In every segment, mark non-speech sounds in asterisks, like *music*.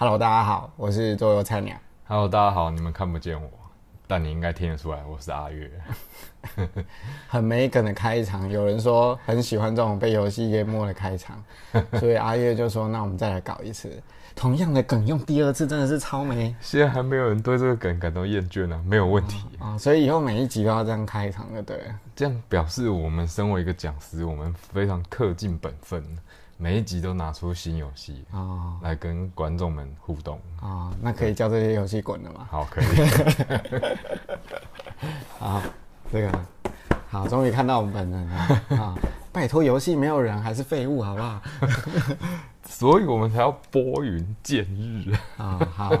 Hello，大家好，我是桌游菜鸟。Hello，大家好，你们看不见我，但你应该听得出来我是阿月。*laughs* 很没梗的开场，有人说很喜欢这种被游戏淹没的开场，*laughs* 所以阿月就说：“那我们再来搞一次，同样的梗用第二次，真的是超没现在还没有人对这个梗感到厌倦呢，没有问题。啊！所以以后每一集都要这样开场，就对了。这样表示我们身为一个讲师，我们非常恪尽本分，每一集都拿出新游戏啊来跟观众们互动。哦，那可以叫这些游戏滚了吗？好，可以。*laughs* 好，这个好，终于看到我们本人了啊！*laughs* 拜托，游戏没有人还是废物，好不好？*laughs* 所以我们才要拨云见日。啊，好，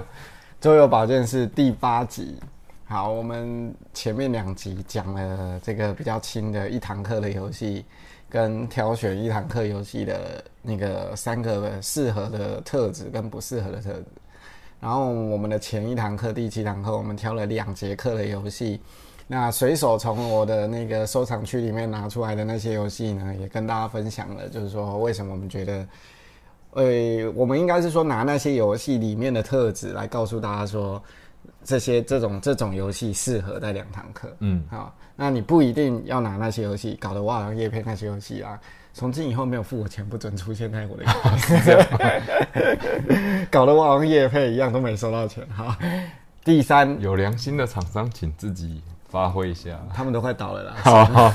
周游保健是第八集。好，我们前面两集讲了这个比较轻的一堂课的游戏，跟挑选一堂课游戏的那个三个适合的特质跟不适合的特质。然后我们的前一堂课第七堂课，我们挑了两节课的游戏。那随手从我的那个收藏区里面拿出来的那些游戏呢，也跟大家分享了，就是说为什么我们觉得呃，我们应该是说拿那些游戏里面的特质来告诉大家说，这些这种这种游戏适合在两堂课。嗯，好，那你不一定要拿那些游戏，搞得我好像叶片那些游戏啊，从今以后没有付我钱不准出现在我的 *laughs* *laughs* 搞得我好像叶配一样都没收到钱。好，第三，有良心的厂商，请自己发挥一下。他们都快倒了啦。好 *laughs* 好，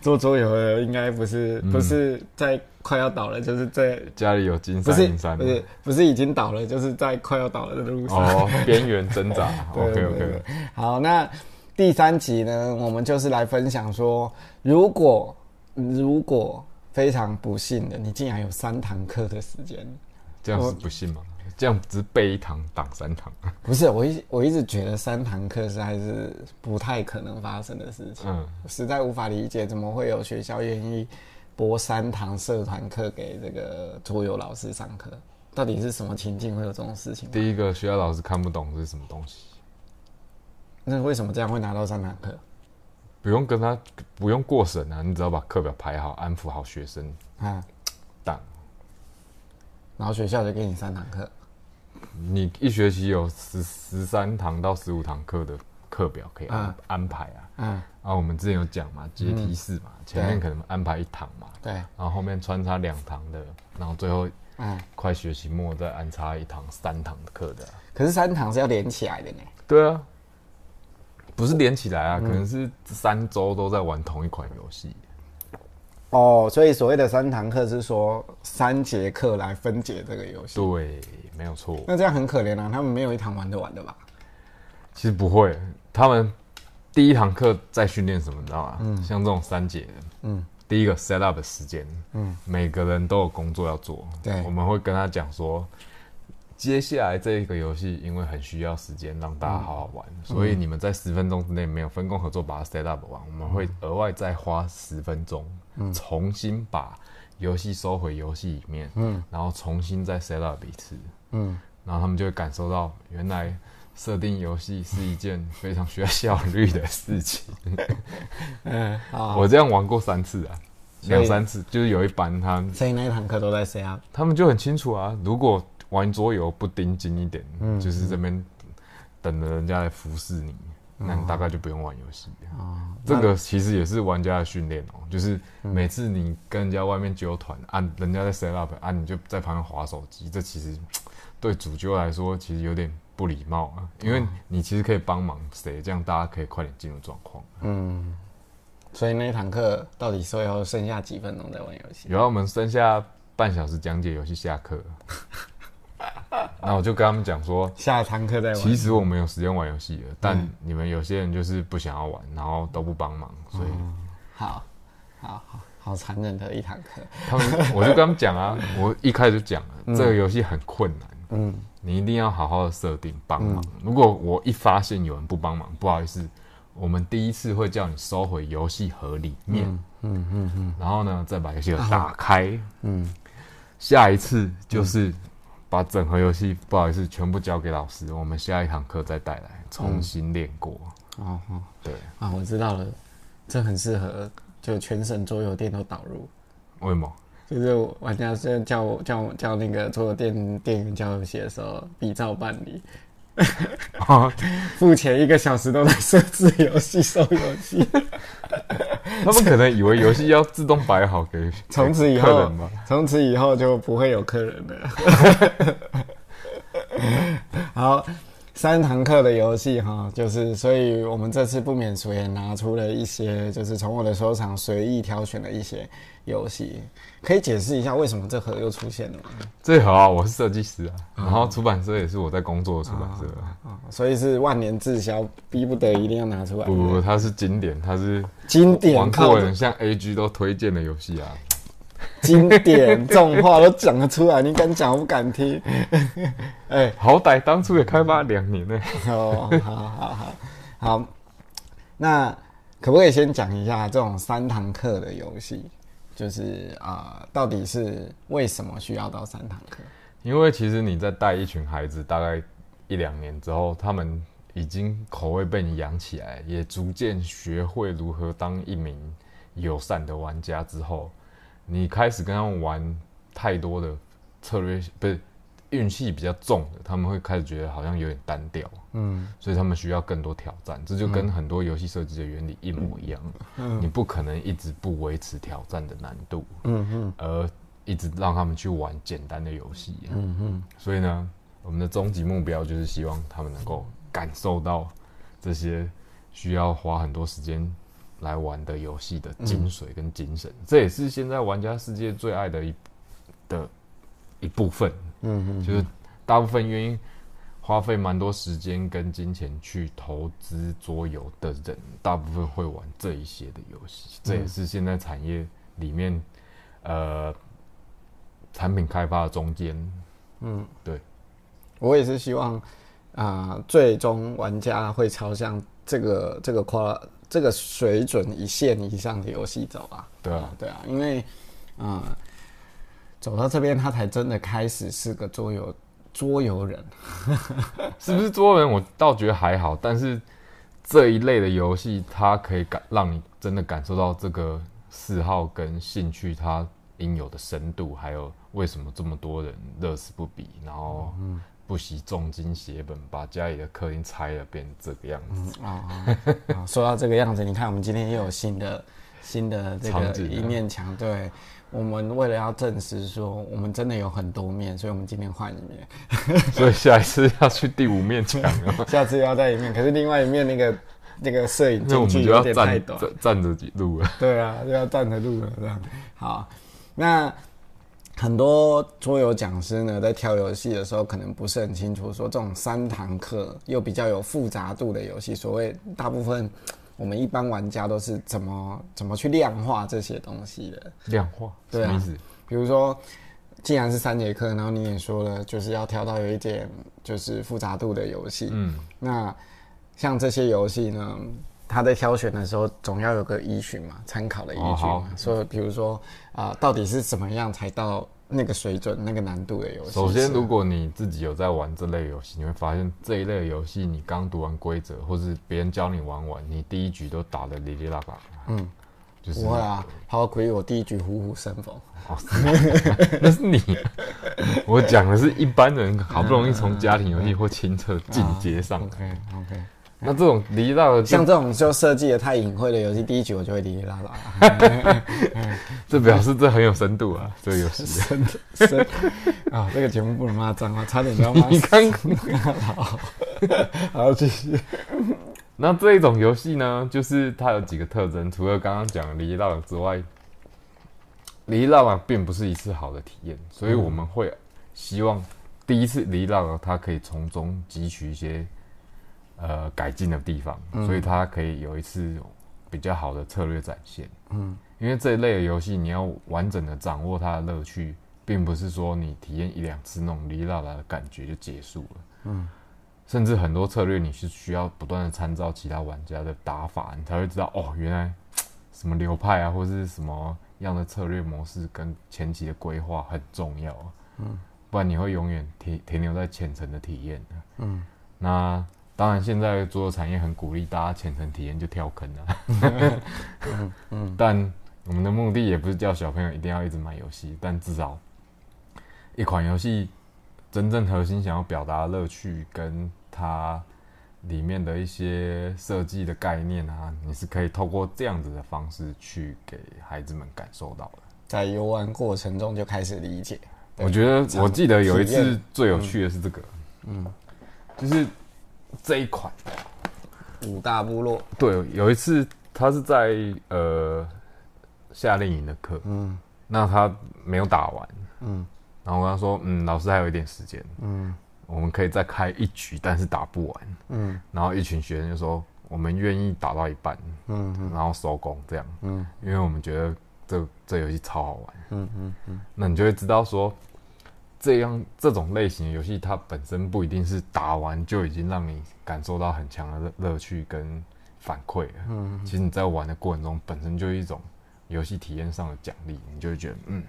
做桌游的应该不是不是在快要倒了，就是在家里有金山银山不。是不是已经倒了，就是在快要倒了的路上。哦，边缘挣扎。对 OK 对 OK 对。好，那第三集呢，我们就是来分享说，如果如果非常不幸的，你竟然有三堂课的时间，这样是不幸吗？这样只背一堂挡三堂。*laughs* 不是我一我一直觉得三堂课实在是不太可能发生的事情，嗯，实在无法理解怎么会有学校愿意播三堂社团课给这个桌游老师上课，到底是什么情境会有这种事情？第一个学校老师看不懂是什么东西，那为什么这样会拿到三堂课？不用跟他不用过审啊，你只要把课表排好，安抚好学生，啊，当然后学校就给你三堂课。你一学期有十十三堂到十五堂课的课表可以安、嗯安排啊。嗯，啊，我们之前有讲嘛，阶梯式嘛，前面可能安排一堂嘛，对，然后后面穿插两堂的，然后最后嗯。快学期末再安插一堂三堂的课的啊、可是三堂是要连起来的呢。对啊，不是连起来啊，可能是三周都在玩同一款游戏。哦，所以所谓的三堂课是说三节课来分解这个游戏。对，没有错。那这样很可怜啊，他们没有一堂玩得完的吧？其实不会，他们第一堂课在训练什么，你知道吗？嗯像这种三节的，嗯，第一个 set up 的时间，嗯，每个人都有工作要做，对我们会跟他讲说，接下来这个游戏因为很需要时间让大家好好玩，所以你们在十分钟之内没有分工合作把它 set up 完，我们会额外再花十分钟，重新把游戏收回游戏里面，嗯，然后重新再 set up 一次，嗯，然后他们就会感受到原来。设定游戏是一件非常需要效率的事情。*laughs* 嗯，好。我这样玩过三次啊，两三次，就是有一班他所以那一堂课都在 C up。他们就很清楚啊，如果玩桌游不盯紧一点，嗯就是这边等着人家来服侍你，那你大概就不用玩游戏。哦，这个其实也是玩家的训练哦，就是每次你跟人家外面揪团，按人家在 set up，啊，你就在旁边划手机，这其实对主揪来说其实有点不礼貌啊，因为你其实可以帮忙谁，这样大家可以快点进入状况。嗯。所以那一堂课到底最后剩下几分钟在玩游戏？有啊，我们剩下半小时讲解游戏下课，*laughs* *laughs* 然后我就跟他们讲说，下堂课再玩。其实我们有时间玩游戏了，但你们有些人就是不想要玩，然后都不帮忙，所以好，好好好残忍的一堂课。他们我就跟他们讲啊，*laughs* 我一开始就讲了，这个游戏很困难，嗯。你一定要好好的设定帮忙。如果我一发现有人不帮忙，不好意思，我们第一次会叫你收回游戏盒里面，嗯嗯嗯然后呢再把游戏盒打开，嗯，下一次就是把整盒游戏不好意思全部交给老师，我们下一堂课再带来重新练过。哦哦对，啊，我知道了，这很适合就全省桌游店都导入。为什么？就是玩家是叫我叫我叫那个桌游店店员教游戏的时候，比照办理。*laughs* 付钱一个小时都在设置游戏、收游戏，*laughs* 他们可能以为游戏要自动摆好给从此以客后。，从此以后就不会有客人了。*laughs* 好，三堂课的游戏哈，就是，所以我们这次不免俗也拿出了一些，就是从我的收藏随意挑选了一些游戏，可以解释一下为什么这盒又出现了吗？这盒啊，我是设计师啊，然后出版社也是我在工作的出版社啊。啊、所以是万年滞销，逼不得一定要拿出来。不不不，它是经典，它是经典玩靠过人像 AG 都推荐的游戏啊。经典这种话都讲得出来，你敢讲我不敢听。*laughs* 哎、好歹当初也开发两年呢。哦，好好好好，那可不可以先讲一下这种三堂课的游戏？就是啊、到底是为什么需要到三堂课？因为其实你在带一群孩子，大概一两年之后，他们已经口味被你养起来，也逐渐学会如何当一名友善的玩家之后，你开始跟他们玩太多的策略，不是运气比较重的，他们会开始觉得好像有点单调，嗯所以他们需要更多挑战。这就跟很多游戏设计的原理一模一样，嗯你不可能一直不维持挑战的难度，嗯嗯而一直让他们去玩简单的游戏。嗯嗯所以呢，我们的终极目标就是希望他们能够感受到这些需要花很多时间来玩的游戏的精髓跟精神。这也是现在玩家世界最爱的一的一部分，嗯嗯，就是大部分愿意花费蛮多时间跟金钱去投资桌游的人，大部分会玩这一些的游戏。这也是现在产业里面，呃，产品开发的中间，嗯，对，我也是希望啊、最终玩家会朝向这个这个夸这个水准一线以上的游戏走啊。对啊，对啊，因为啊、走到这边他才真的开始是个桌游桌游人。*laughs* 是不是桌游人？我倒觉得还好，但是这一类的游戏，它可以感让你真的感受到这个嗜好跟兴趣它应有的深度，还有为什么这么多人乐此不疲，然后不惜重金写本把家里的客厅拆了变这个样子。啊、啊说到这个样子，你看我们今天又有新的新的这个一面墙，对我们为了要证实说我们真的有很多面，所以我们今天换一面，*laughs* 所以下一次要去第五面墙了，*laughs* 下次要在一面，可是另外一面那个那个摄影那我进去有们就要点太短，站站站着几路了。对啊，就要站着录了这样。好，那很多桌游讲师呢，在挑游戏的时候，可能不是很清楚，说这种三堂课又比较有复杂度的游戏，所谓大部分我们一般玩家都是怎么怎么去量化这些东西的。量化对啊？比如说，既然是三节课，然后你也说了，就是要挑到有一点就是复杂度的游戏，嗯，那像这些游戏呢，它在挑选的时候总要有个依循嘛，参考的依据嘛。所以比如说啊、到底是怎么样才到那个水准、那个难度的游戏？首先，如果你自己有在玩这类游戏，你会发现这一类的游戏，你刚读完规则，或是别人教你玩完，你第一局都打得哩哩啦啦。嗯，就是不会啊，好亏我第一局虎虎生风。哦，是 *laughs* 那是你。我讲的是一般人好不容易从家庭游戏或亲测进阶上来，OK OK，*laughs* 那这种哩哩啦啦就像这种就设计的太隐晦的游戏，第一局我就会离离拉拉。*laughs* 这表示这很有深度啊，这个游戏。真的真啊，*laughs* 这个节目不能骂脏话，差点就要骂你死。看，好，好继续。那这一种游戏呢，就是它有几个特征，除了刚刚讲的哩哩啦啦之外，哩哩啦啦并不是一次好的体验，所以我们会希望第一次哩哩啦啦它可以从中汲取一些呃改进的地方，所以它可以有一次比较好的策略展现。嗯因为这一类的游戏，你要完整的掌握它的乐趣，并不是说你体验一两次那种哩哩啦啦的感觉就结束了。嗯甚至很多策略你是需要不断的参照其他玩家的打法，你才会知道哦，原来什么流派啊，或是什么样的策略模式跟前期的规划很重要。嗯不然你会永远停停留在浅层的体验。嗯那当然，现在桌游产业很鼓励大家浅层体验就跳坑啊。嗯但我们的目的也不是叫小朋友一定要一直买游戏，但至少一款游戏真正核心想要表达的乐趣，跟它里面的一些设计的概念啊，你是可以透过这样子的方式去给孩子们感受到的。在游玩过程中就开始理解。我觉得我记得有一次最有趣的是这个，嗯，就是这一款，五大部落，对，有一次他是在呃夏令营的课，嗯。那他没有打完，嗯。然后我跟他说，嗯，老师还有一点时间，嗯。我们可以再开一局，但是打不完。嗯。然后一群学生就说，我们愿意打到一半，嗯然后收工这样，嗯。因为我们觉得这这游戏超好玩。嗯嗯嗯。那你就会知道说，这样这种类型的游戏，它本身不一定是打完就已经让你感受到很强的乐乐趣跟反馈了。嗯其实你在玩的过程中，本身就有一种游戏体验上的奖励，你就会觉得，嗯，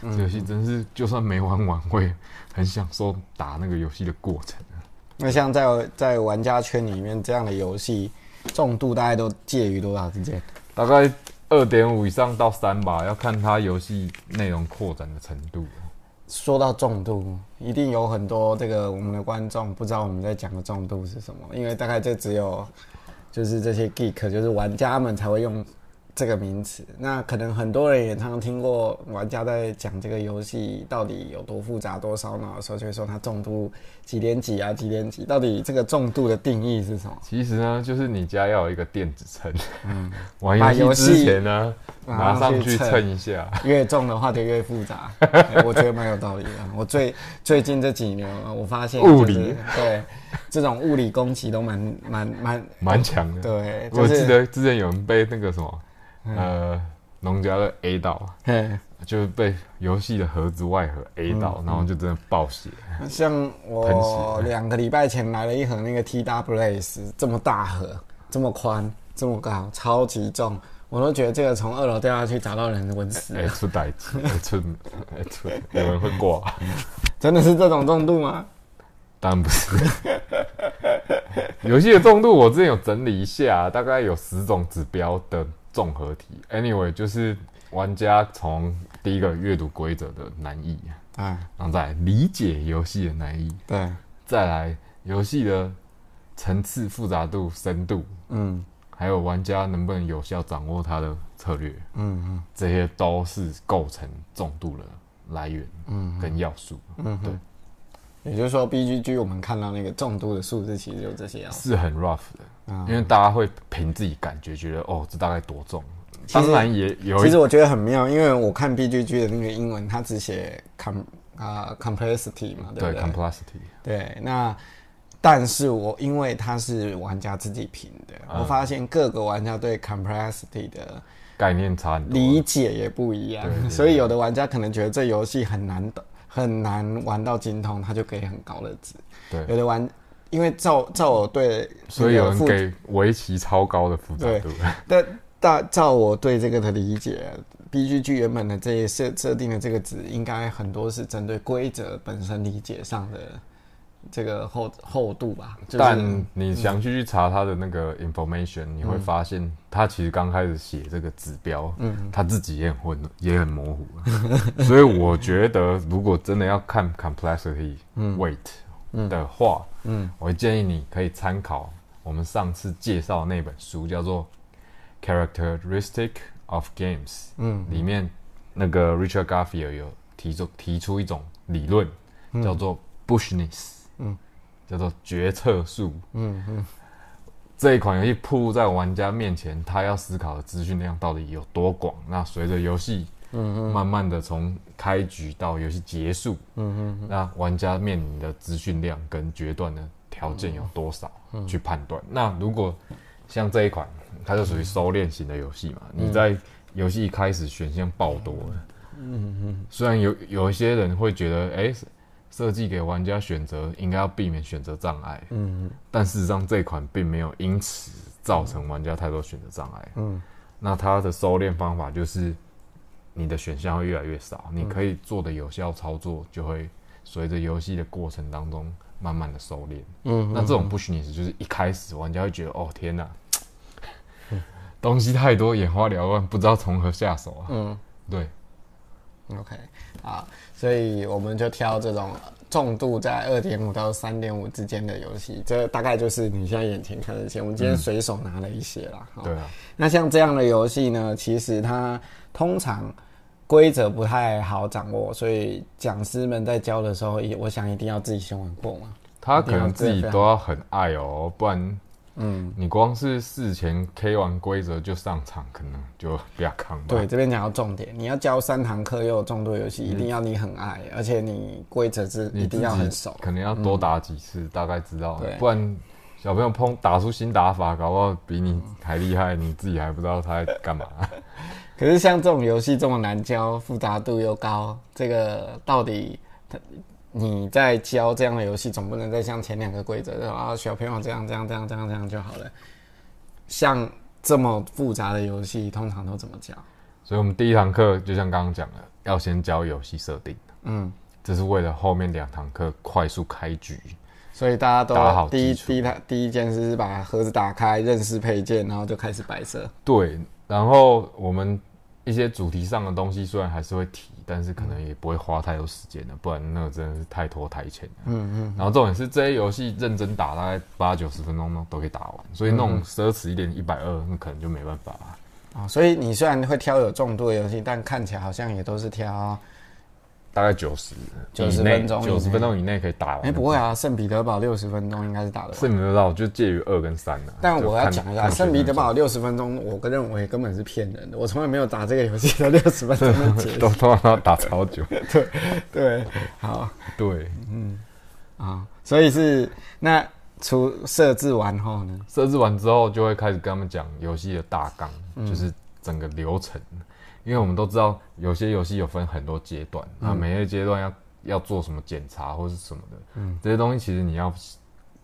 这游戏真是就算没玩完，会很享受打那个游戏的过程。那像在在玩家圈里面，这样的游戏重度大概都介于多少之间？大概二点五以上到三吧，要看它游戏内容扩展的程度。说到重度，一定有很多这个我们的观众不知道我们在讲的重度是什么，因为大概就只有就是这些 geek，就是玩家们才会用这个名词。那可能很多人也常常听过玩家在讲这个游戏到底有多复杂、多烧脑的时候，就会说它重度几点几啊、几点几。到底这个重度的定义是什么？其实呢，就是你家要有一个电子秤，嗯玩把游游戏之前呢，拿拿上去称称一下。越重的话就越复杂，欸 *laughs* 我觉得蛮有道理的。我最最近这几年，我发现、就是、物理对这种物理攻击都蛮蛮蛮蛮强的。对，我就是记得之前有人被那个什么，呃，农家乐 A 到，嘿就是被游戏的盒子外盒 A 到，然后就真的爆血。像我血两个礼拜前来了一盒那个 T W S，这么大盒，这么宽，这么高，超级重，我都觉得这个从二楼掉下去砸到人稳死哎、了，出歹机，哎出哎出，有人会挂？真的是这种重度吗？当然不是。*laughs* 游戏的重度我之前有整理一下，大概有十种指标的综合体。Anyway，就是玩家从第一个阅读规则的难易，哎，然后再理解游戏的难易，对，再来游戏的层次、复杂度、深度，嗯。还有玩家能不能有效掌握它的策略，嗯嗯。这些都是构成重度的来源嗯跟要素。嗯，对，也就是说 B G G 我们看到那个重度的数字，其实就这些啊。是很 rough 的，嗯因为大家会凭自己感觉觉得哦，这大概多重。实当然也有一其实我觉得很妙，因为我看 B G G 的那个英文，它只写 com 啊、complexity 嘛，对对不对？complexity，对，那但是我因为它是玩家自己评的，嗯我发现各个玩家对 complexity 的概念差很多。理解也不一样所以有的玩家可能觉得这游戏很难懂，很难玩到精通，他就给很高的值。对有，的玩，因为照照我对所以有人给围棋超高的复杂度。但大照我对这个的理解，B G G 原本的这些设设定的这个值，应该很多是针对规则本身理解上的这个厚厚度吧。就是、但你详细去查他的那个 information，、你会发现他其实刚开始写这个指标，嗯他自己也很混，也很模糊。*laughs* 所以我觉得，如果真的要看 complexity、weight 的话，嗯我会建议你可以参考我们上次介绍那本书，叫做《Characteristic of Games》。嗯里面那个 Richard Garfield 有提出提出一种理论，叫做 Bushness，嗯叫做决策树。嗯嗯这一款游戏铺露在玩家面前，他要思考的资讯量到底有多广？那随着游戏嗯慢慢的从开局到游戏结束，嗯嗯那玩家面临的资讯量跟决断的条件有多少、嗯去判断。那如果像这一款，它就属于收敛型的游戏嘛，嗯你在游戏一开始选项爆多了，嗯嗯，虽然有有一些人会觉得，哎、设计给玩家选择应该要避免选择障碍，嗯但事实上这款并没有因此造成玩家太多选择障碍。嗯那它的收敛方法就是，你的选项会越来越少，你可以做的有效操作就会随着游戏的过程当中慢慢的收敛。嗯那这种不虚拟式就是一开始玩家会觉得，哦天哪，*laughs* 东西太多，眼花缭乱，不知道从何下手啊。嗯对，，OK，啊，所以我们就挑这种重度在二点五到三点五之间的游戏，这大概就是你现在眼前看得见。我们今天随手拿了一些啦。哈对啊，那像这样的游戏呢，其实它通常规则不太好掌握，所以讲师们在教的时候，也我想一定要自己先玩过嘛。他可能自己都要很爱哦，不然嗯，你光是事前 K 完规则就上场，可能就比较扛吧。对，这边讲到重点，你要教三堂课又有众多游戏，一定要你很爱，而且你规则是一定要很熟。可能要多打几次，大概知道对，不然小朋友碰打出新打法，搞不好比你还厉害，你自己还不知道他在干嘛。*laughs* 可是像这种游戏这么难教，复杂度又高，这个到底它你在教这样的游戏，总不能再像前两个规则啊，小朋友这样这样这样这样这样就好了。像这么复杂的游戏，通常都怎么教？所以我们第一堂课就像刚刚讲的，要先教游戏设定，嗯，这是为了后面两堂课快速开局。所以大家打好都第一第一台第一件事是把盒子打开，认识配件，然后就开始摆设。对，然后我们一些主题上的东西虽然还是会提，但是可能也不会花太多时间了，不然那个真的是太拖台前了。嗯嗯，然后重点是这些游戏认真打，大概八九十分钟都都可以打完，所以那种奢侈一点一百二，那可能就没办法了。啊、所以你虽然会挑有重度的游戏，但看起来好像也都是挑。大概九十九十分钟九十分钟以内可以打完。哎、不会啊，圣彼得堡六十分钟应该是打得完。圣彼得堡就介于二跟三了。但我要讲一下，圣彼得堡六十分钟，我个认为根本是骗人的。我从来没有打这个游戏的六十分钟 *laughs* 都通常都要打超久。*laughs* 对对，好对，嗯啊，所以是那除设置完后呢？设置完之后就会开始跟他们讲游戏的大纲，嗯就是整个流程。因为我们都知道有些游戏有分很多阶段，嗯那、每个阶段要要做什么检查或是什么的，嗯，这些东西其实你要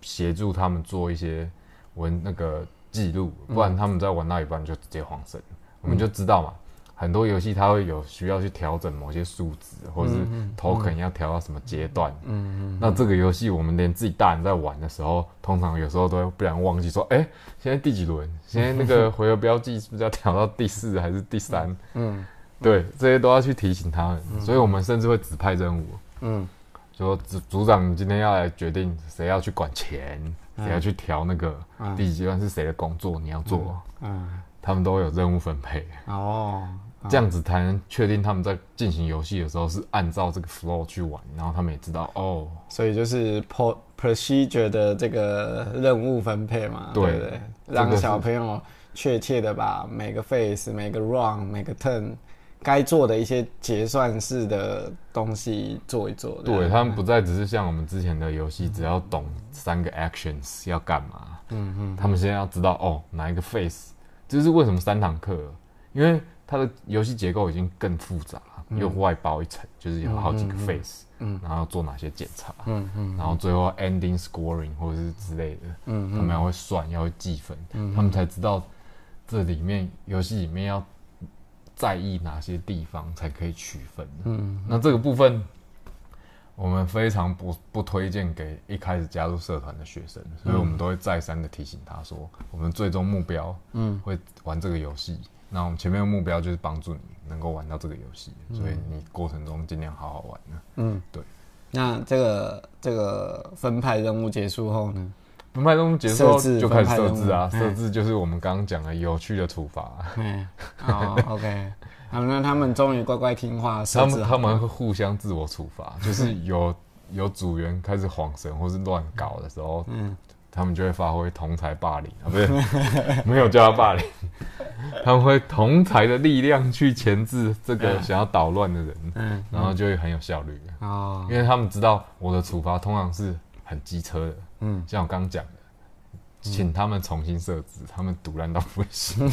协助他们做一些文那个记录，不然他们在玩到一半就直接晃神，我们就知道嘛。很多游戏它会有需要去调整某些数值，或是头可能要调到什么阶段。嗯嗯。那这个游戏我们连自己大人在玩的时候，通常有时候都会不然忘记说，哎、现在第几轮？现在那个回合标记是不是要调到第四还是第三？嗯对，这些都要去提醒他们。所以我们甚至会指派任务，嗯说组组长，今天要来决定谁要去管钱，谁要去调那个第几阶段是谁的工作，你要做。嗯，他们都有任务分配，哦，这样子才能确定他们在进行游戏的时候是按照这个 flow 去玩，然后他们也知道哦，所以就是 pro procedure 的这个任务分配嘛，对对不对？让小朋友确切的把每个 face、每个 run、每个 turn 该做的一些结算式的东西做一做。对他们不再只是像我们之前的游戏，只要懂三个 actions 要干嘛，嗯嗯，他们现在要知道哦哪一个 face，这是为什么三堂课，因为它的游戏结构已经更复杂，又外包一层，就是有好几个 phase，嗯，然后要做哪些检查，嗯嗯，然后最后 ending scoring 或者是之类的，嗯他们要会算，要会计分，他们才知道这里面游戏里面要在意哪些地方才可以取分。嗯，那这个部分我们非常不不推荐给一开始加入社团的学生，所以我们都会再三的提醒他说，我们最终目标，嗯，会玩这个游戏。那我们前面的目标就是帮助你能够玩到这个游戏，所以你过程中尽量好好玩呢。嗯，对。那这个这个分派任务结束后呢？分派任务结束后就开始设置啊，嗯设置就是我们刚刚讲的有趣的处罚，嗯，好，*laughs* OK，好，那他们终于乖乖听话，他们他们会互相自我处罚，就是有有组员开始晃神或是乱搞的时候，嗯，他们就会发挥同才霸凌啊，不是 *laughs* 没有叫他霸凌，*laughs* 他们会同才的力量去钳制这个想要捣乱的人，嗯然后就会很有效率，哦，因为他们知道我的处罚通常是很机车的，嗯。像我刚刚讲的，请他们重新设置，他们堵烂到不行，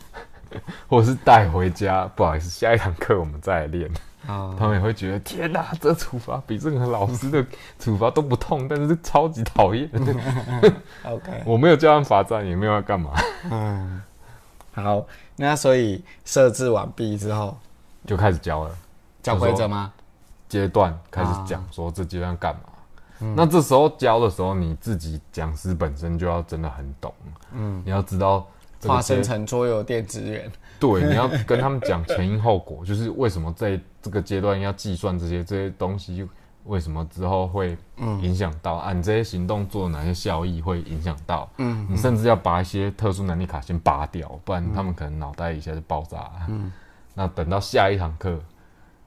*laughs* 或者是带回家，不好意思，下一堂课我们再来练。好，他们也会觉得天哪、这处罚比任何老师的处罚都不痛，但是超级讨厌。*laughs* OK，我没有叫他们罚站，也没有要干嘛，嗯，好，那所以设置完毕之后，就开始教了。教规则吗？阶段开始讲说这阶段干嘛。那这时候教的时候，你自己讲师本身就要真的很懂，嗯，你要知道这个化身成桌游店职员。对，你要跟他们讲前因后果，就是为什么在这个阶段要计算这些这些东西，为什么之后会影响到、啊？你这些行动做哪些效益会影响到？嗯，你甚至要把一些特殊能力卡先拔掉，不然他们可能脑袋一下就爆炸。嗯，那等到下一堂课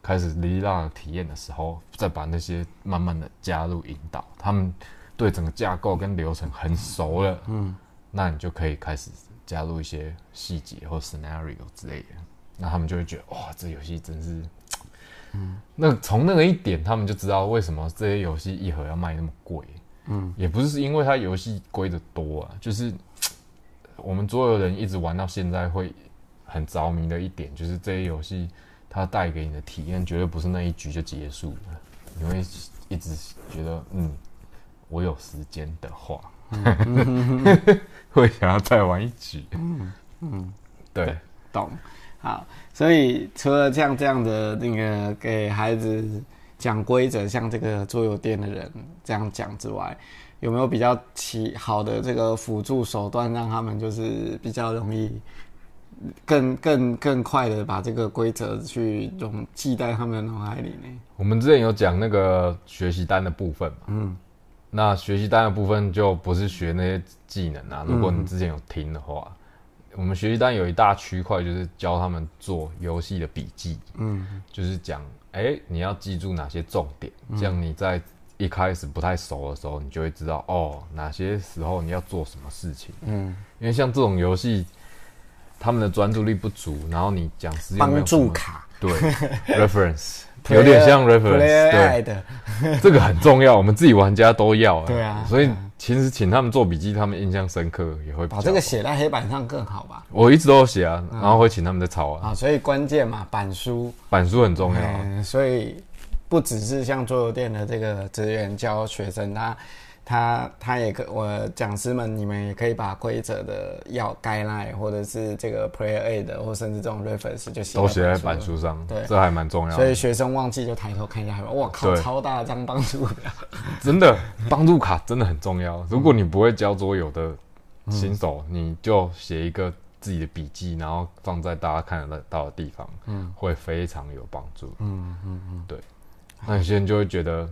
开始离让体验的时候，再把那些慢慢的加入引导，他们对整个架构跟流程很熟了。嗯，那你就可以开始加入一些细节或 scenario 之类的，那他们就会觉得哇，这游戏真是，嗯，那从那个一点，他们就知道为什么这些游戏一盒要卖那么贵，嗯，也不是因为它游戏规则多啊，就是我们所有人一直玩到现在会很着迷的一点，就是这些游戏它带给你的体验绝对不是那一局就结束了，你会一直觉得，嗯，我有时间的话。*laughs* 会想要再玩一局。嗯嗯，对，懂。好，所以除了像这样的那个给孩子讲规则，像这个桌游店的人这样讲之外，有没有比较起好的这个辅助手段，让他们就是比较容易更更更快的把这个规则去融记在他们的脑海里呢？我们之前有讲那个学习单的部分嘛，嗯。那学习单的部分就不是学那些技能啊。如果你之前有听的话，我们学习单有一大区块就是教他们做游戏的笔记。嗯，就是讲，哎，你要记住哪些重点，这样你在一开始不太熟的时候，你就会知道哦，哪些时候你要做什么事情。嗯，因为像这种游戏，他们的专注力不足，然后你讲师帮助卡，对，reference。有点像 reference，对，*laughs* 这个很重要，我们自己玩家都要。对啊，所以其实请他们做笔记，他们印象深刻也会把这个写在黑板上更好吧？我一直都有写啊，然后会请他们在抄啊。啊，所以关键嘛，板书，板书很重要。所以不只是像桌游店的这个职员教学生，他。他他也可，我讲师们，你们也可以把规则的要 guideline，或者是这个 prayer aid 或甚至这种 reference 就写都写在板书上，对，这还蛮重要。所以学生忘记就抬头看一下，我靠，超大张帮助表，*laughs* 真的帮助卡真的很重要。如果你不会教桌游的新手，你就写一个自己的笔记，然后放在大家看得到的地方，嗯，会非常有帮助。嗯嗯嗯，对。那有些人就会觉得，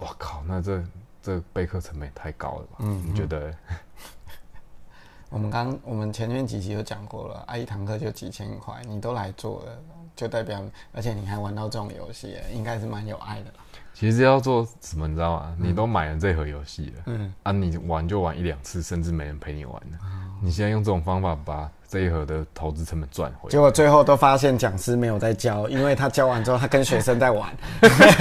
哇靠，那这。这备课成本也太高了吧？嗯，你觉得？*laughs* 我们刚我们前面几集有讲过了，啊，一堂课就几千块，你都来做了，就代表，而且你还玩到这种游戏，应该是蛮有爱的啦。其实要做什么，你知道吗？你都买了这盒游戏了，嗯，啊，你玩就玩一两次，甚至没人陪你玩了。你现在用这种方法把这一盒的投资成本赚回，结果最后都发现讲师没有在教，因为他教完之后，他跟学生在玩。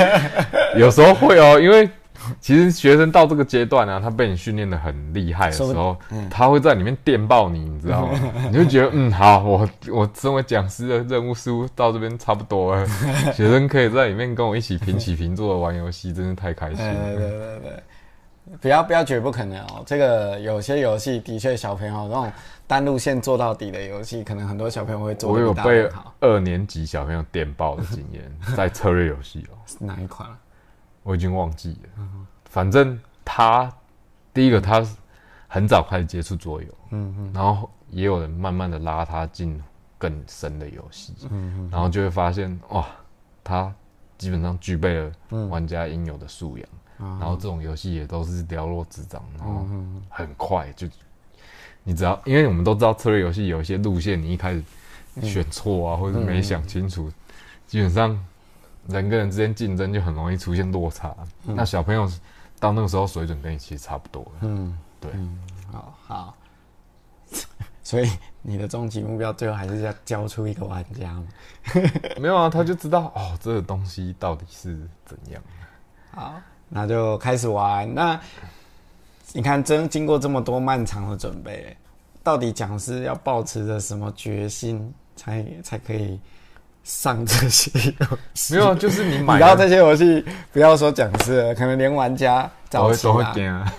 *laughs* 有时候会哦，因为。*laughs* 其实学生到这个阶段呢，他被你训练的很厉害的时候，他会在里面电爆你，你知道吗？*laughs* 你就觉得嗯好，我我身为讲师的任务似乎到这边差不多了，*laughs* 学生可以在里面跟我一起平起平坐的玩游戏，真是太开心了。对对对对，不要不要觉得不可能哦。这个有些游戏的确小朋友那种单路线做到底的游戏，可能很多小朋友会做。我有被二年级小朋友电爆的经验，在策略游戏哦。哪一款？我已经忘记了，反正他第一个他很早开始接触桌游，嗯嗯，然后也有人慢慢的拉他进更深的游戏，嗯嗯，然后就会发现哇，他基本上具备了玩家应有的素养，然后这种游戏也都是寥落指掌，然后很快就，你只要因为我们都知道策略游戏有一些路线，你一开始选错啊，或者没想清楚，基本上。人跟人之间竞争就很容易出现落差。那小朋友到那个时候水准跟你其实差不多。嗯，对。好好。*laughs* 所以你的终极目标最后还是要教出一个玩家吗？*laughs* 没有啊，他就知道哦，这个东西到底是怎样。好，那就开始玩。那你看，真经过这么多漫长的准备，到底讲师要保持着什么决心，才才可以？上这些游戏 *laughs* 没有，就是你买到这些游戏，不要说讲师了，可能连玩家早期啊，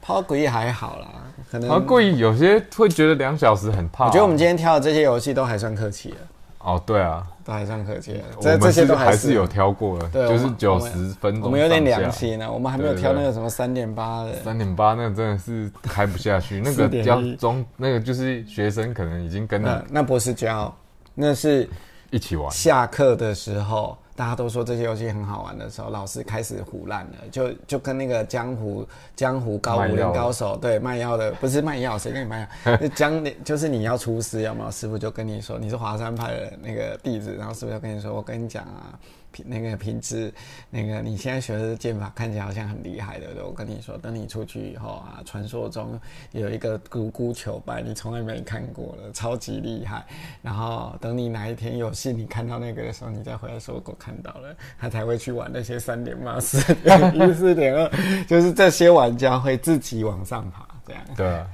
抛鬼还好啦，可能抛鬼有些会觉得两小时很怕。我觉得我们今天挑的这些游戏都还算客气了。哦，对啊，都还算可接。我们这这些都还是有挑过的，对就是九十分钟。我们有点良心呢，我们还没有挑那个什么三点八的。三点八那个真的是开不下去，那个4.1要中那个就是学生可能已经跟你那那不是教，那是一起玩，下课的时候，大家都说这些游戏很好玩的时候，老师开始胡乱了，就就跟那个江湖江湖高武林高手对卖药的，不是卖药，谁跟你卖药？就 *laughs* 江就是你要出师，有没有？师傅就跟你说你是华山派的那个弟子，然后师傅就跟你说，我跟你讲啊。品那个品质，那个你现在学的剑法看起来好像很厉害的，对我跟你说，等你出去以后啊，传说中有一个独孤求败，你从来没看过了，超级厉害。然后等你哪一天有幸你看到那个的时候，你再回来说我看到了，他才会去玩那些三点八、四点一、四点二，就是这些玩家会自己往上爬，这样。对啊，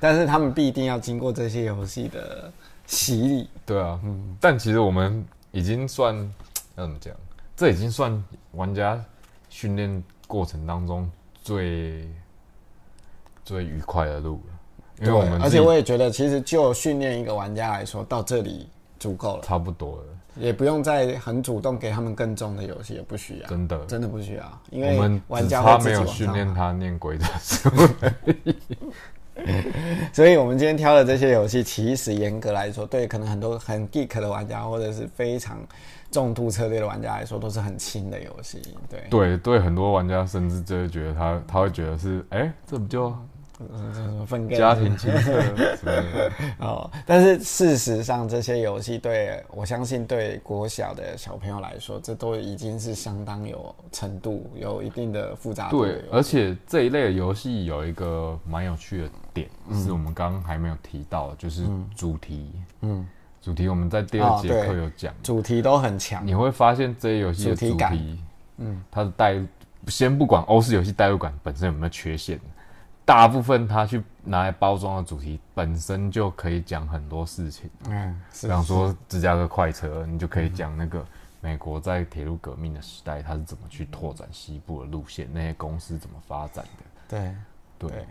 但是他们必定要经过这些游戏的洗礼。对啊，嗯但其实我们已经算要怎么讲？这已经算玩家训练过程当中最最愉快的路了，因为我们而且我也觉得，其实就训练一个玩家来说，到这里足够了，差不多了，也不用再很主动给他们更重的游戏，也不需要，真的。真的不需要，因我为们玩家他没有。训练他念规则书，所以我们今天挑的这些游戏，其实严格来说，对可能很多很 geek 的玩家，或者是非常重度策略的玩家来说，都是很轻的游戏。对，对对，很多玩家甚至就会觉得他他会觉得是，哎、这不就分割家庭亲测什么的？*laughs* 哦，但是事实上，这些游戏对我相信对国小的小朋友来说，这都已经是相当有程度、有一定的复杂度对而且这一类的游戏有一个蛮有趣的点，是我们刚刚还没有提到的，就是主题。嗯，主题我们在第二节课有讲，主题都很强。你会发现这些游戏的主题嗯，它的带入，先不管欧式游戏代入感本身有没有缺陷，大部分它去拿来包装的主题本身就可以讲很多事情。嗯，是比方说芝加哥快车，你就可以讲那个美国在铁路革命的时代，它是怎么去拓展西部的路线，那些公司怎么发展的。对对，对，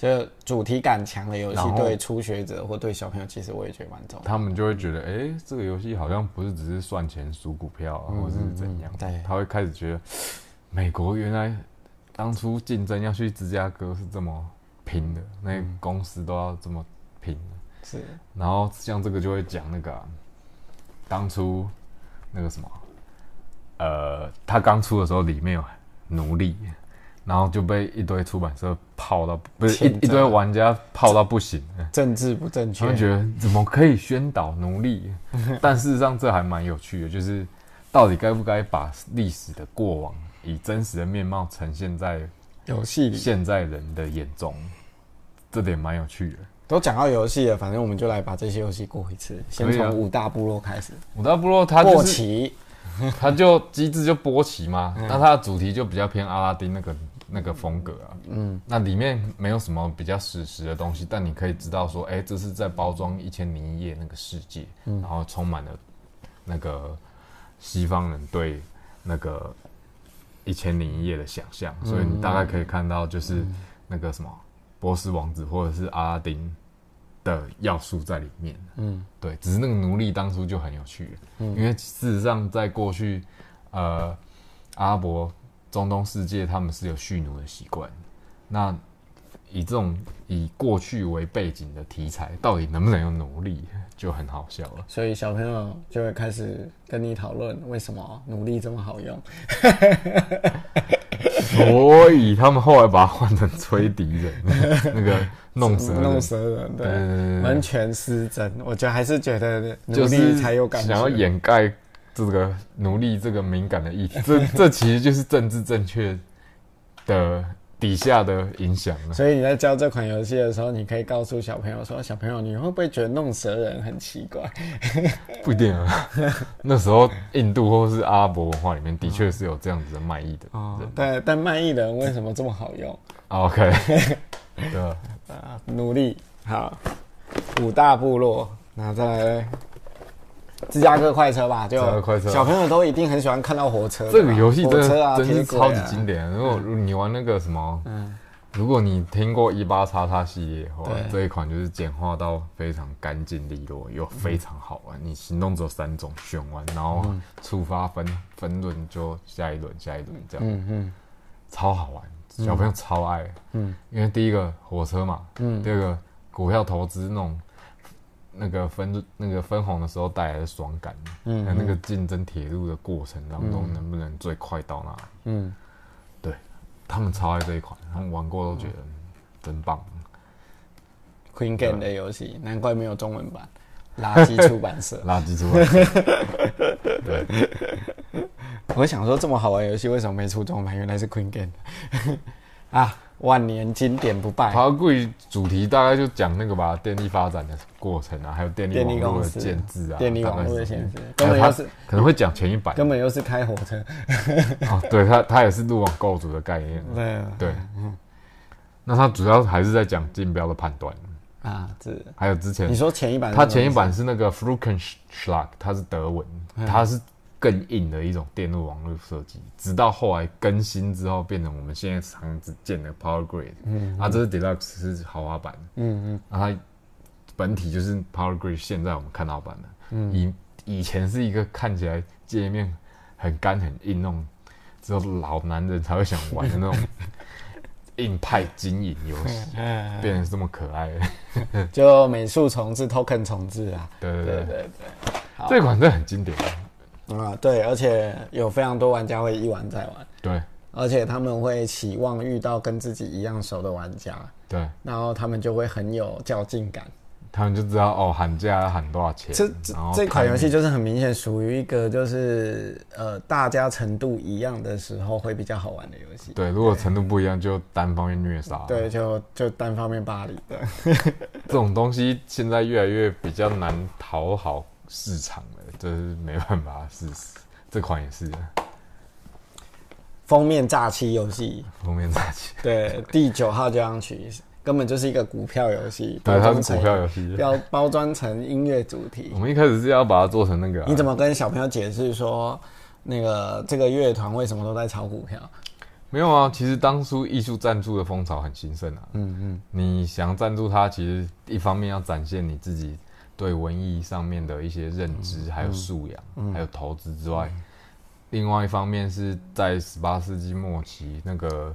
就主题感强的游戏对初学者或对小朋友，其实我也觉得蛮重要。他们就会觉得，哎、这个游戏好像不是只是算钱数股票啊，或者是怎样。对他会开始觉得，美国原来当初竞争要去芝加哥是这么拼的，那些公司都要这么拼的。是，然后像这个就会讲那个啊、当初那个什么，呃，他刚出的时候里面有奴隶，然后就被一堆出版社泡到，不是一一堆玩家泡到不行，政治不正确他们。觉得怎么可以宣导奴隶？*laughs* 但事实上这还蛮有趣的，就是到底该不该把历史的过往以真实的面貌呈现在游戏里现在人的眼中，这点蛮有趣的。都讲到游戏了，反正我们就来把这些游戏过一次。先从五大部落开始，五大部落它过就是旗。它就机制就波奇嘛，嗯那它的主题就比较偏阿拉丁那个那个风格啊。嗯，那里面没有什么比较史实的东西，但你可以知道说，哎、这是在包装《一千零一夜》那个世界，嗯。然后充满了那个西方人对那个《一千零一夜》的想象，嗯。所以你大概可以看到就是那个什么波斯王子或者是阿拉丁的要素在里面。嗯，对，只是那个奴隶当初就很有趣，因为事实上在过去，呃，阿拉伯、中东世界他们是有蓄奴的习惯。那以这种以过去为背景的题材，到底能不能用奴隶，就很好笑了。所以小朋友就会开始跟你讨论为什么奴隶这么好用。*laughs* 所以他们后来把它换成吹笛人，那个弄蛇人，弄蛇人，对，对对对对完全失真。我觉得还是觉得奴隶就是才有感觉。想要掩盖这个奴隶这个敏感的议题，这这其实就是政治正确的底下的影响了。所以你在教这款游戏的时候，你可以告诉小朋友说：“小朋友，你会不会觉得弄蛇人很奇怪不一定啊，那时候印度或是阿拉伯文化里面的确是有这样子的卖艺的？”人。，但但卖艺的人为什么这么好用？OK，对吧？啊，奴隶好，五大部落，那再来芝加哥快车吧，就小朋友都一定很喜欢看到火车。这个游戏真的真是超级经典。如果你玩那个什么，如果你听过一八叉叉系列的话对，这一款就是简化到非常干净利落，又非常好玩。你行动只有三种，选完然后触发分分轮就下一轮下一轮这样，嗯嗯。超好玩，小朋友超爱。嗯。因为第一个火车嘛，嗯。第二个股票投资那种那个分那个分红的时候带来的爽感，嗯还有那个竞争铁路的过程当中，能不能最快到那里？嗯，对他们超爱这一款，他们玩过都觉得真棒。Queen Game 的游戏，难怪没有中文版，垃圾出版社。*laughs* 垃圾出版社，*laughs* 对，我想说这么好玩的游戏为什么没出中文版？原来是 Queen Game *laughs* 啊，万年经典不败。爬贵主题大概就讲那个吧，电力发展的过程啊，还有电力网络的建制啊，电力网络的大概是限制，根本又是可能会讲前一版根本又是开火车。哦，对，它它也是路网构筑的概念，对对，那它主要还是在讲竞标的判断，啊，这还有之前你说前一版是它什么意思，前一版是那个 Flukenschlag，它是德文，它是更硬的一种电路网络设计，直到后来更新之后，变成我们现在常见的 Power Grid。嗯，啊，这是 Deluxe 是豪华版，嗯嗯啊，它本体就是 Power Grid 现在我们看到版的。嗯，以以前是一个看起来界面很干很硬那种，只有老男人才会想玩的那种 *laughs* 硬派经营游戏，嗯，*laughs* 变成这么可爱。就美术重置、token 重置啊。对对对，对对好这款真的很经典。对，啊对，而且有非常多玩家会一玩再玩，对而且他们会期望遇到跟自己一样熟的玩家，对。然后他们就会很有较劲感。他们就知道哦，喊价要喊多少钱。这这这款游戏就是很明显属于一个就是呃大家程度一样的时候会比较好玩的游戏。对，如果程度不一样，就单方面虐杀。，对，就就单方面霸凌的。*laughs* 这种东西现在越来越比较难讨好市场了，这是没办法的事实。这款也是封面诈欺游戏，封面炸起，对，第九号交响曲根本就是一个股票游戏，对，它是股票游戏。要包装成音乐主题我。们一开始是要把它做成那个啊、你怎么跟小朋友解释说，那个这个乐团为什么都在炒股票？没有啊？其实当初艺术赞助的风潮很兴盛啊。嗯嗯，你想赞助它，其实一方面要展现你自己对文艺上面的一些认知，还有素养，还有投资之外，另外一方面是在十八世纪末期那个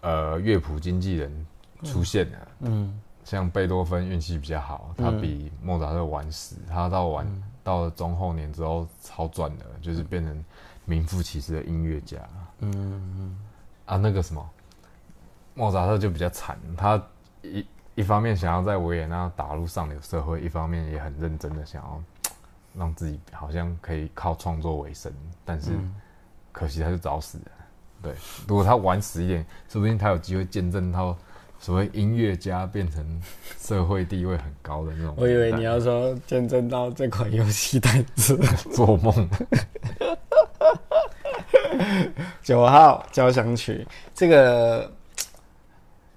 呃乐谱经纪人出现了，嗯，像贝多芬运气比较好，他比莫扎特晚死，他到晚、到了中后年之后超赚的，就是变成名副其实的音乐家。嗯。啊，那个什么，莫扎特就比较惨，他一一方面想要在维也纳打入上流社会，一方面也很认真的想要让自己好像可以靠创作为生，但是可惜他就早死了。对，如果他晚死一点，说不定他有机会见证到所谓音乐家变成社会地位很高的那种。*laughs* 我以为你要说见证到这款游戏诞生。*laughs* 做梦。*laughs* 九号交响曲，这个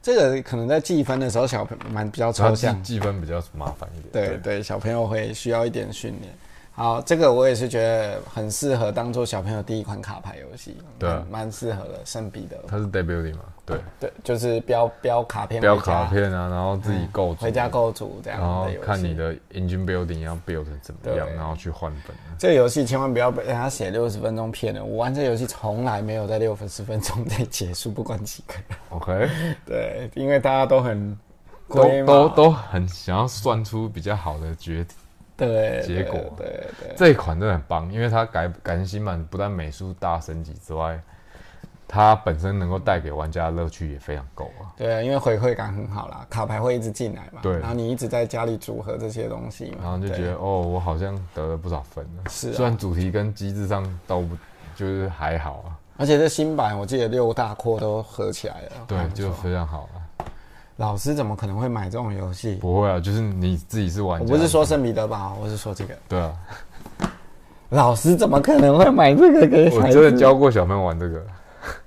这个可能在计分的时候，小朋友蛮比较抽象，计分比较麻烦一点。对对，小朋友会需要一点训练。好，这个我也是觉得很适合当做小朋友第一款卡牌游戏，对啊蛮蛮适合的。圣彼得，它是 debuting 嘛？对，对，就是标标卡片，标卡，片啊，然后自己构筑回家，构筑这样然后。看你的 engine building 要 build 成怎么样，然后去换本。这个游戏千万不要被人家写六十分钟骗了。我玩这个游戏从来没有在六十分钟内结束，不管几个人。OK，*laughs* 对，因为大家都很都都都很想要算出比较好的决对结果。对对对。这一款真的很棒，因为它改改成新版，不但美术大升级之外，它本身能够带给玩家的乐趣也非常够啊。对，因为回馈感很好啦，卡牌会一直进来嘛，对。然后你一直在家里组合这些东西嘛，然后就觉得哦，我好像得了不少分了。是啊。虽然主题跟机制上都不就是还好啊，而且这新版我记得六大扩都合起来了，对就非常好啊。老师怎么可能会买这种游戏？不会啊，就是你自己是玩家，我不是说圣彼得堡，我是说这个。对啊，老师怎么可能会买这个给我？真的教过小朋友玩这个，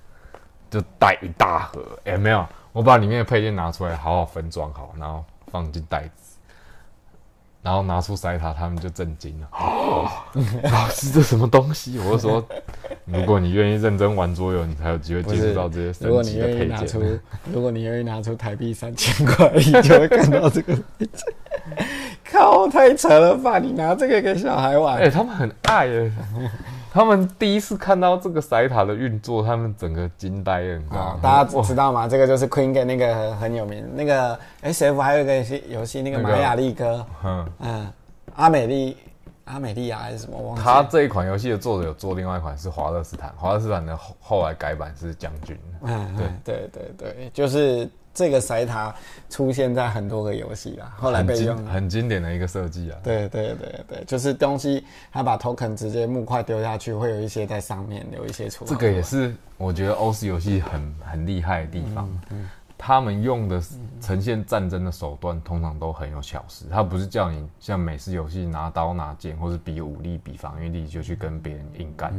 *laughs* 就带一大盒，哎、没有，我把里面的配件拿出来，好好分装好，然后放进袋子，然后拿出塞塔，他们就震惊了。*laughs* 老师，这什么东西？我就说，*laughs* 如果你愿意认真玩桌游，你才有机会接触到这些如果神奇的你愿意拿配件。出，如果你愿意拿出台币三千块，你就会看到这个。*laughs* 靠，太扯了吧！你拿这个给小孩玩，哎、他们很爱耶。他们第一次看到这个塞塔的运作，他们整个惊呆了，你知道吗？，啊大家知道吗？这个就是 Queen Game 那个很有名，那个 SF 还有一个游戏游戏，那个那个玛雅丽哥，嗯，嗯，阿美丽阿美利亚还是什么？忘记了他这一款游戏的作者有做另外一款是华勒斯坦，华勒斯坦的后后来改版是将军。嗯，对对对对，就是这个塞塔出现在很多个游戏啦，后来很被用经。很经典的一个设计啊。对对对对，就是东西，他把 token 直接木块丢下去，会有一些在上面留一些出来。这个也是我觉得欧式游戏很很厉害的地方。他们用的呈现战争的手段通常都很有巧思，他不是叫你像美式游戏拿刀拿剑，或是比武力、比防御力就去跟别人硬干。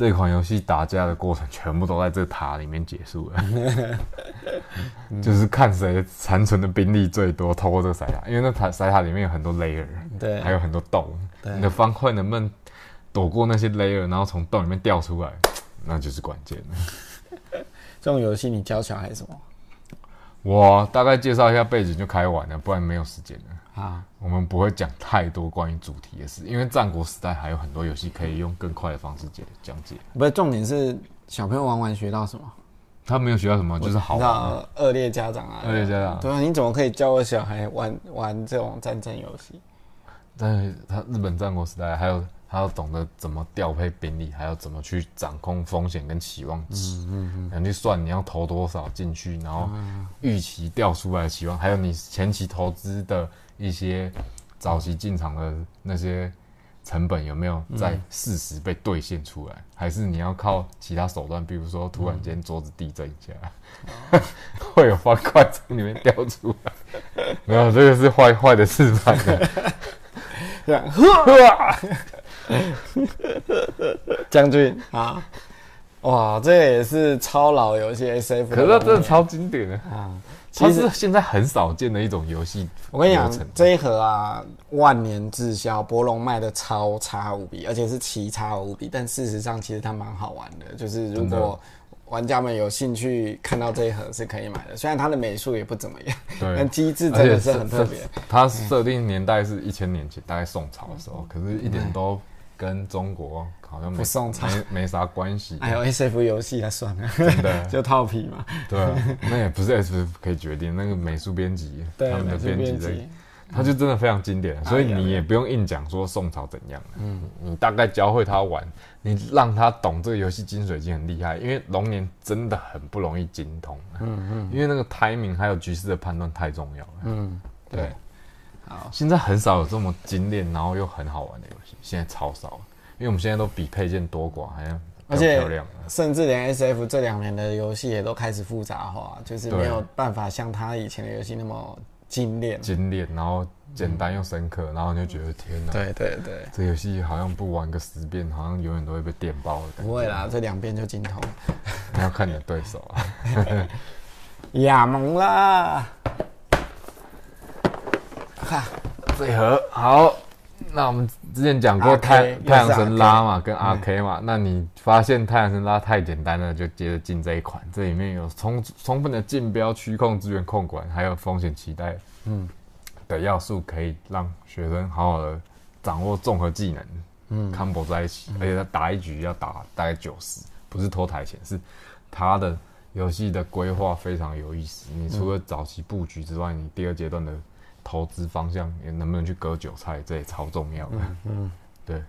这款游戏打架的过程全部都在这个塔里面结束了，*laughs* 就是看谁残存的兵力最多，透过这个塞塔，因为那塔塞塔里面有很多 layer，对，还有很多洞，你的方块能不能躲过那些 layer，然后从洞里面掉出来，那就是关键。了。*laughs* 这种游戏你教小孩什么？我大概介绍一下背景就开完了，不然没有时间了。啊？我们不会讲太多关于主题的事，因为战国时代还有很多游戏可以用更快的方式解讲解。不是，重点是小朋友玩完学到什么？他没有学到什么，就是好玩啊。恶劣家长啊，恶劣家长对啊，你怎么可以教我小孩玩玩这种战争游戏？但是他日本战国时代还有他要懂得怎么调配兵力，还要怎么去掌控风险跟期望值，嗯嗯，去算你要投多少进去，然后预期调出来的期望，还有你前期投资的一些早期进场的那些成本有没有在适时被兑现出来，还是你要靠其他手段，比如说突然间桌子地震一下，*laughs* 会有方块从里面掉出来。没有，这个是坏坏的示范的。这样，*laughs* 将军啊，哇，这也是超老游戏 SF，可是它真的超经典的，啊。它其实是现在很少见的一种游戏。我跟你讲，这一盒啊，万年滞销，博龙卖的超差无比，而且是奇差无比。但事实上，其实它蛮好玩的，就是如果玩家们有兴趣看到这一盒是可以买的。虽然它的美术也不怎么样，对 *laughs* 但机制真的是很特别。它设定年代是一千年前，大概宋朝的时候，可是一点都跟中国好像没没没啥关系。哎呦，SF 游戏啊算了，真的，*laughs* 就套皮嘛。对啊，那也不是 S F 可以决定，那个美术编辑，他们的编辑在编辑，他就真的非常经典，所以你也不用硬讲说宋朝怎样嗯，你大概教会他玩，你让他懂这个游戏精髓已经很厉害，因为龙年真的很不容易精通，嗯嗯，因为那个 timing 还有局势的判断太重要了，嗯，对，现在很少有这么精炼然后又很好玩的游戏，现在超少了，因为我们现在都比配件多寡，还要而且漂亮，甚至连 SF 这两年的游戏也都开始复杂化，就是没有办法像他以前的游戏那么精炼。精炼，然后简单又深刻，然后你就觉得天哪，对对对，这游戏好像不玩个十遍，好像永远都会被电爆的感觉。不会啦，这两遍就精通。*laughs* 你要看你的对手啊。*laughs* 亚蒙啦，哈，这盒好，那我们之前讲过太太阳神拉嘛，跟 RK 嘛，那你发现太阳神拉太简单了，就接着进这一款，这里面有充充分的竞标、区控、资源控管，还有风险期待，嗯的要素，可以让学生好好的掌握综合技能，嗯，combo 在一起，而且他打一局要打大概九十，不是拖台前，是他的游戏的规划非常有意思。你除了早期布局之外，你第二阶段的投资方向也能不能去割韭菜，这也超重要的。嗯，对，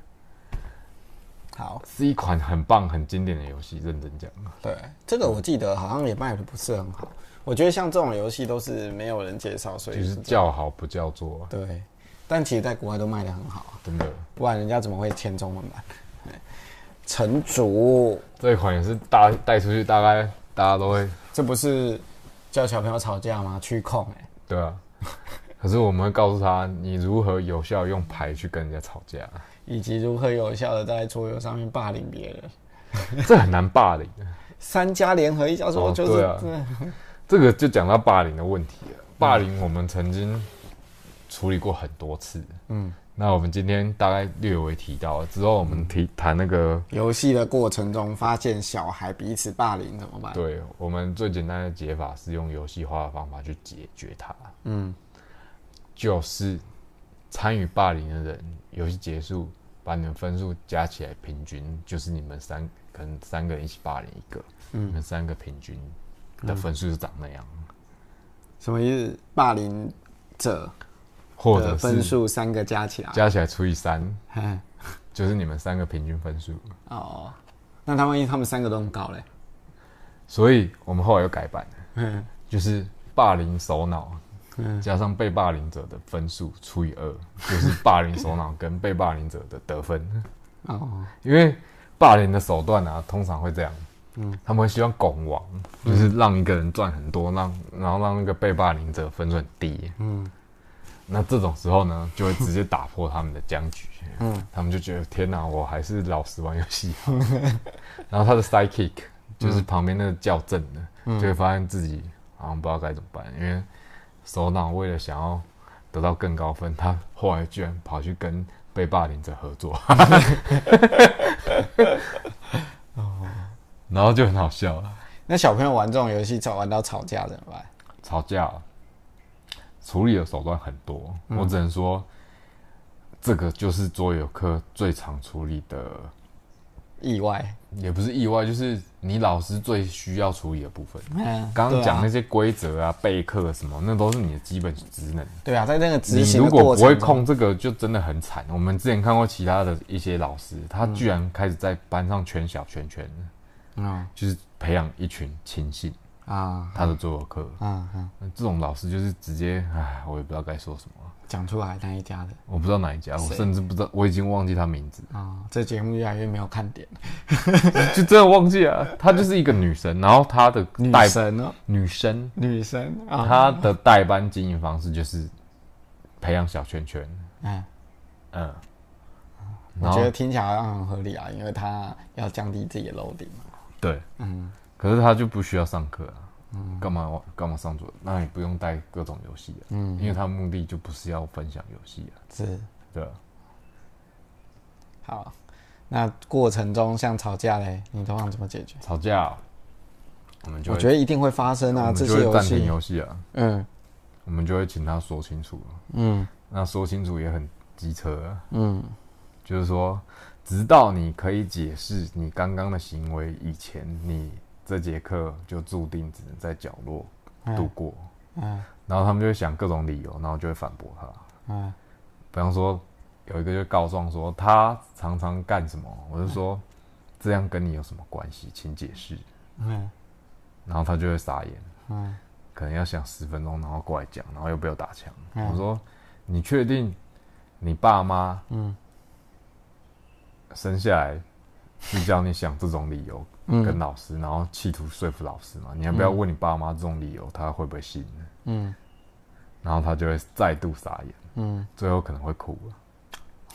好，是一款很棒、很经典的游戏，认真讲。对，这个我记得好像也卖的不是很好。我觉得像这种游戏都是没有人介绍，所以就是是这样叫好不叫座，对。但其实，在国外都卖的很好啊，真的。不然人家怎么会签中文版？对城主，这一款也是大带出去，大概大家都会这不是叫小朋友吵架吗？去控哎、对啊。可是我们会告诉他，你如何有效用牌去跟人家吵架，以及如何有效的在桌游上面霸凌别人。这很难霸凌。三家联合一教授哦就是、对啊这个就讲到霸凌的问题了。霸凌我们曾经处理过很多次。嗯，那我们今天大概略微提到之后，我们提谈那个游戏的过程中发现小孩彼此霸凌怎么办？对我们最简单的解法是用游戏化的方法去解决它。嗯，就是参与霸凌的人，游戏结束，把你们分数加起来，平均就是你们三可能三个人一起霸凌一个，嗯，你们三个平均的分数是长那样。什么意思？霸凌者或者分是数三个加起来，加起来除以三，嗯就是你们三个平均分数。哦，那他万一他们三个都很高嘞？所以我们后来又改版了，嗯就是霸凌首脑加上被霸凌者的分数除以二，*laughs* 就是霸凌首脑跟被霸凌者的得分。哦，因为霸凌的手段啊，通常会这样，嗯，他们会希望拱王，就是让一个人赚很多，让然后让那个被霸凌者分数很低，嗯，那这种时候呢，就会直接打破他们的僵局，*laughs* 嗯，他们就觉得天哪，我还是老实玩游戏好，*laughs* 然后他的 sidekick 就是旁边那个校正的，就会发现自己好像不知道该怎么办，因为首脑为了想要得到更高分，他后来居然跑去跟被霸凌者合作，然后就很好笑了。那小朋友玩这种游戏，吵玩到吵架怎么办？吵架处理的手段很多，我只能说，这个就是桌游课最常处理的，意外，也不是意外，就是你老师最需要处理的部分。嗯，刚刚讲那些规则啊、备课什么，那都是你的基本职能。对啊，在那个执你行的如果不会控这个，就真的很惨。我们之前看过其他的一些老师，他居然开始在班上圈小圈圈，嗯就是培养一群亲信。啊他的桌游课，嗯嗯，这种老师就是直接，唉，我也不知道该说什么，讲出来那一家的。我不知道哪一家，我甚至不知道，我已经忘记他名字，啊，这节目越来越没有看点。*laughs* 就真的忘记了。她就是一个女神，然后她的女代神哦，女生，女神啊，她的代班经营方式就是培养小圈圈，嗯，嗯，我觉得听起来好像很合理啊，因为她要降低自己的楼顶嘛。对，嗯，可是她就不需要上课啊，干嘛干嘛上桌？那你不用带各种游戏啊，嗯因为他目的就不是要分享游戏啊，是对啊。好。那过程中像吵架嘞，你通常怎么解决？吵架哦，我们就我觉得一定会发生啊，这些暂停戏，游戏啊，嗯我们就会请他说清楚。嗯那说清楚也很机车啊，嗯就是说，直到你可以解释你刚刚的行为以前，你这节课就注定只能在角落度过。嗯然后他们就会想各种理由，然后就会反驳他。嗯比方说，有一个就告状说他常常干什么，我就说这样跟你有什么关系，请解释。嗯然后他就会傻眼，嗯可能要想十分钟，然后过来讲，然后又被我打枪。嗯我说：“你确定你爸妈嗯生下来是叫你想这种理由嗯跟老师，然后企图说服老师嘛？你要不要问你爸妈这种理由，他会不会信呢？”嗯然后他就会再度傻眼，嗯最后可能会哭了。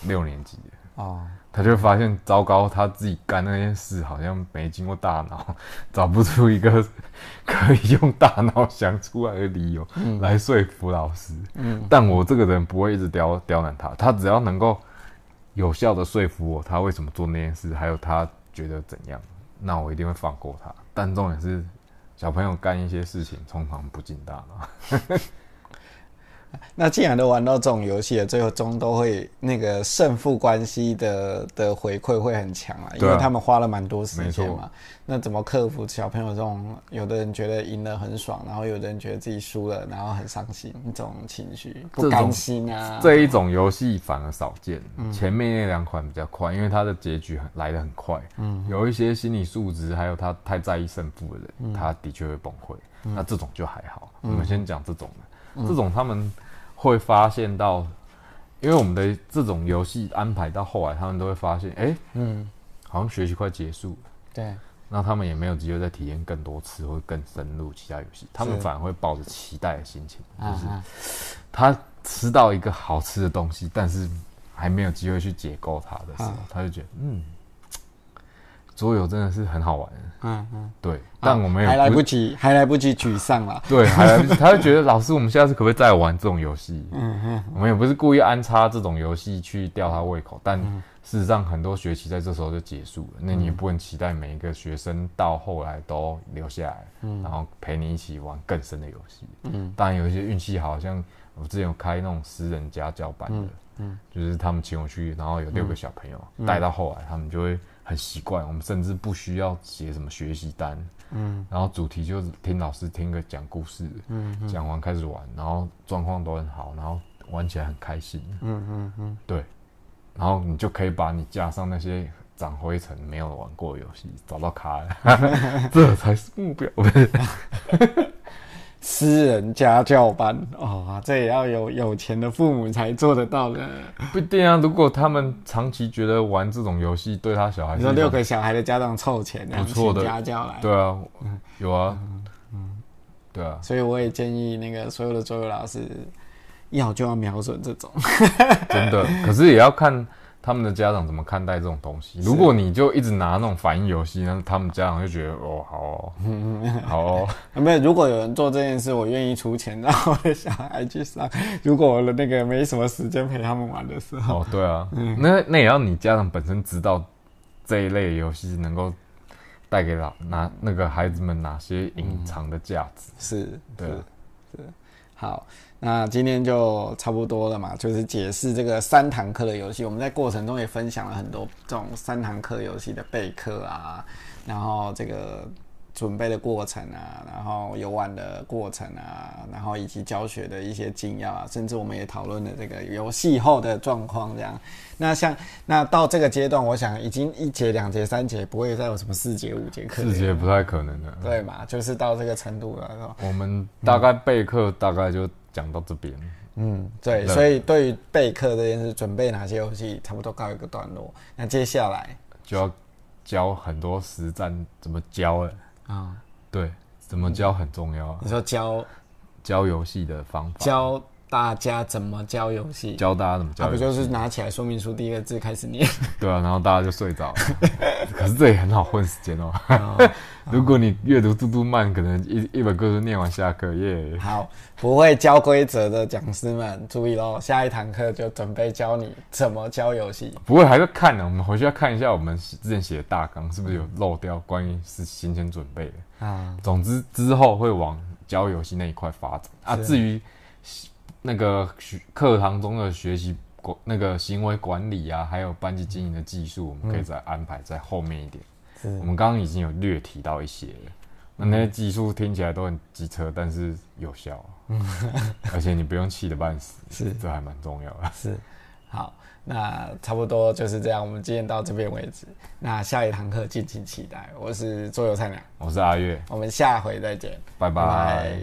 六年级了，哦，他就会发现糟糕，他自己干那件事好像没经过大脑，*laughs* 找不出一个可以用大脑想出来的理由来说服老师。嗯但我这个人不会一直刁刁难他，他只要能够有效的说服我，他为什么做那件事，还有他觉得怎样，那我一定会放过他。但重点是，小朋友干一些事情通常不进大脑。*laughs* 那既然都玩到这种游戏了，最后终都会那个胜负关系的的回馈会很强啊，因为他们花了蛮多时间嘛。那怎么克服小朋友这种，有的人觉得赢了很爽，然后有的人觉得自己输了，然后很伤心这种情绪，不甘心啊。这一种游戏反而少见，前面那两款比较快，因为它的结局很来得很快。嗯，有一些心理素质，还有他太在意胜负的人，他的确会崩溃。那这种就还好。我们先讲这种的，这种他们会发现到，因为我们的这种游戏安排到后来，他们都会发现，哎、嗯，好像学习快结束了。对，那他们也没有机会再体验更多次或更深入其他游戏，他们反而会抱着期待的心情，就是他吃到一个好吃的东西，但是还没有机会去解构它的时候，啊。他就觉得嗯，桌游真的是很好玩。嗯嗯，对，但我们也还来不及，还来不及沮丧了。*laughs* 对，还来不及，他就觉得 *laughs* 老师，我们下次可不可以再玩这种游戏？嗯嗯，我们也不是故意安插这种游戏去吊他胃口，但事实上很多学期在这时候就结束了。那你也不能期待每一个学生到后来都留下来，嗯然后陪你一起玩更深的游戏。嗯，当然有一些运气好像我之前有开那种私人家教班的，嗯，就是他们请我去，然后有六个小朋友带到后来，他们就会。很习惯，我们甚至不需要写什么学习单，嗯，然后主题就是听老师听个讲故事，嗯，讲完开始玩，然后状况都很好，然后玩起来很开心，嗯嗯嗯，对，然后你就可以把你架上那些长灰尘没有玩过的游戏找到卡，*laughs* 这才是目标。*laughs* 私人家教班哦，这也要有有钱的父母才做得到的。不一定啊，如果他们长期觉得玩这种游戏对他小孩，你说六个小孩的家长凑钱，不错的家教来，对啊，有啊，嗯，对啊，所以我也建议那个所有的桌游老师要就要瞄准这种，真的，可是也要看。他们的家长怎么看待这种东西？如果你就一直拿那种反应游戏，那他们家长就觉得哦，好哦，*laughs* 好哦。没有，如果有人做这件事，我愿意出钱让我的小孩去上。如果我的那个没什么时间陪他们玩的时候，哦，对啊，那那也要你家长本身知道这一类游戏能够带给老哪那个孩子们哪些隐藏的价值。是，对，是，好。那今天就差不多了嘛，就是解释这个三堂课的游戏。我们在过程中也分享了很多这种三堂课游戏的备课啊，然后这个准备的过程啊，然后游玩的过程啊，然后以及教学的一些精要啊，甚至我们也讨论了这个游戏后的状况。这样，那像那到这个阶段，我想已经一节、两节、三节，不会再有什么四节、五节课。四节不太可能的。对嘛？就是到这个程度了。我们大概备课大概就。讲到这边，嗯，对，所以对于备课这件事，准备哪些游戏，差不多告一个段落。那接下来就要教很多实战怎么教了啊？对，怎么教很重要。你说教教游戏的方法，教大家怎么教游戏，教大家怎么教，不就是拿起来说明书第一个字开始念？*laughs* 对啊，然后大家就睡着。*laughs* 可是这也很好混时间哦。如果你阅读速度慢，可能一一本故事念完下课耶。好，不会教规则的讲师们注意喽，下一堂课就准备教你怎么教游戏。不会，还是看呢。我们回去要看一下我们之前写的大纲是不是有漏掉关于是行前准备的啊。总之之后会往教游戏那一块发展啊。至于那个学课堂中的学习管那个行为管理啊，还有班级经营的技术，我们可以再安排在后面一点。我们刚刚已经有略提到一些了，那那些技术听起来都很机车，但是有效，嗯 *laughs* 而且你不用气得半死，*laughs* 是这还蛮重要的。是，好，那差不多就是这样，我们今天到这边为止。那下一堂课敬请期待。我是桌游菜鸟，我是阿月，我们下回再见，拜拜。